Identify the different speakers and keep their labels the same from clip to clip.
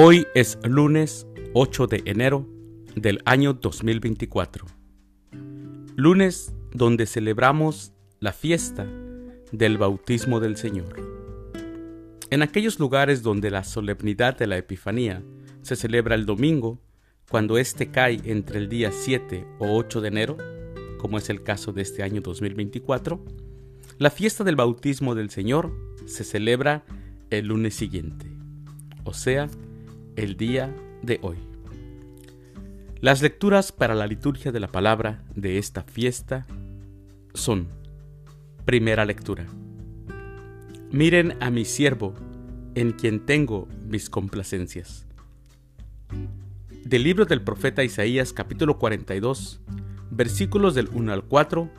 Speaker 1: Hoy es lunes 8 de enero del año 2024. Lunes donde celebramos la fiesta del bautismo del Señor. En aquellos lugares donde la solemnidad de la Epifanía se celebra el domingo, cuando éste cae entre el día 7 o 8 de enero, como es el caso de este año 2024, la fiesta del bautismo del Señor se celebra el lunes siguiente, o sea, el día de hoy. Las lecturas para la liturgia de la palabra de esta fiesta son, primera lectura. Miren a mi siervo, en quien tengo mis complacencias. Del libro del profeta Isaías capítulo 42, versículos del 1 al 4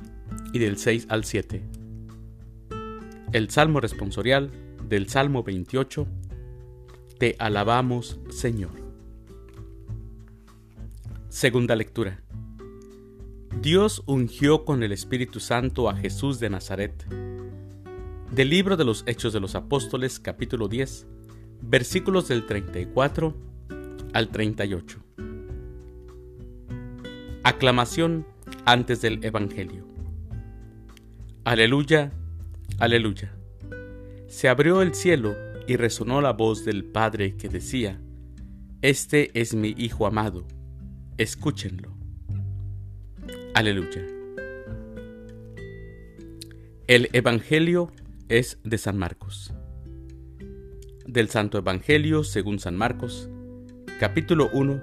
Speaker 1: y del 6 al 7. El Salmo responsorial del Salmo 28 te alabamos, Señor. Segunda lectura. Dios ungió con el Espíritu Santo a Jesús de Nazaret. Del libro de los Hechos de los Apóstoles, capítulo 10, versículos del 34 al 38. Aclamación antes del Evangelio. Aleluya, aleluya. Se abrió el cielo y resonó la voz del Padre que decía, Este es mi Hijo amado, escúchenlo. Aleluya. El Evangelio es de San Marcos. Del Santo Evangelio según San Marcos, capítulo 1,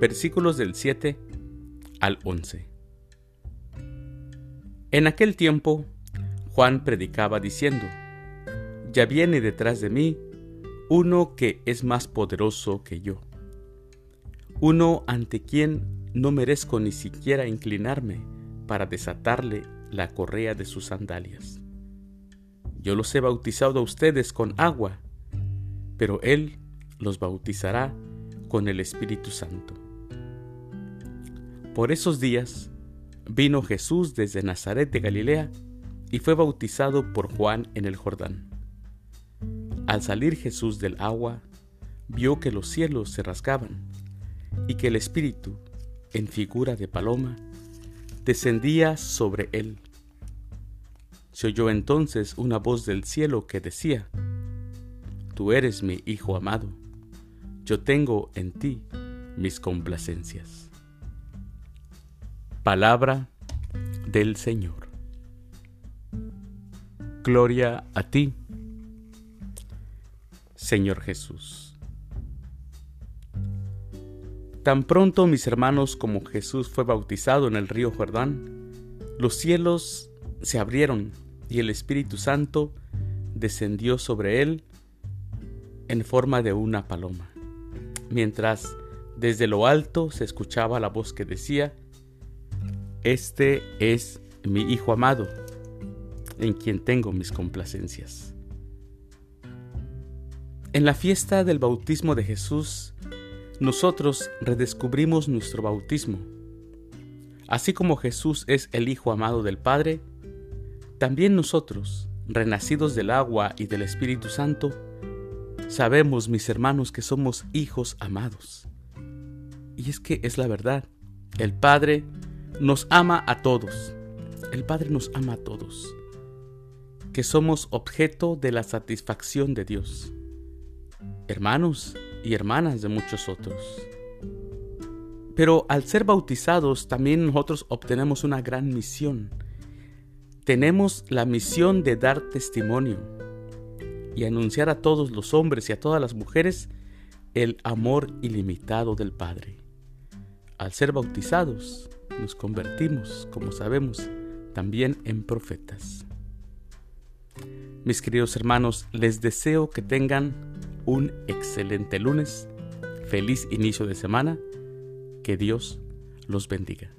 Speaker 1: versículos del 7 al 11. En aquel tiempo, Juan predicaba diciendo, ya viene detrás de mí uno que es más poderoso que yo, uno ante quien no merezco ni siquiera inclinarme para desatarle la correa de sus sandalias. Yo los he bautizado a ustedes con agua, pero Él los bautizará con el Espíritu Santo. Por esos días vino Jesús desde Nazaret de Galilea y fue bautizado por Juan en el Jordán. Al salir Jesús del agua, vio que los cielos se rasgaban y que el Espíritu, en figura de paloma, descendía sobre él. Se oyó entonces una voz del cielo que decía, Tú eres mi Hijo amado, yo tengo en ti mis complacencias. Palabra del Señor. Gloria a ti, Señor Jesús. Tan pronto, mis hermanos, como Jesús fue bautizado en el río Jordán, los cielos se abrieron y el Espíritu Santo descendió sobre él en forma de una paloma, mientras desde lo alto se escuchaba la voz que decía, Este es mi Hijo amado, en quien tengo mis complacencias. En la fiesta del bautismo de Jesús, nosotros redescubrimos nuestro bautismo. Así como Jesús es el Hijo amado del Padre, también nosotros, renacidos del agua y del Espíritu Santo, sabemos, mis hermanos, que somos hijos amados. Y es que es la verdad. El Padre nos ama a todos. El Padre nos ama a todos. Que somos objeto de la satisfacción de Dios hermanos y hermanas de muchos otros. Pero al ser bautizados también nosotros obtenemos una gran misión. Tenemos la misión de dar testimonio y anunciar a todos los hombres y a todas las mujeres el amor ilimitado del Padre. Al ser bautizados nos convertimos, como sabemos, también en profetas. Mis queridos hermanos, les deseo que tengan un excelente lunes, feliz inicio de semana, que Dios los bendiga.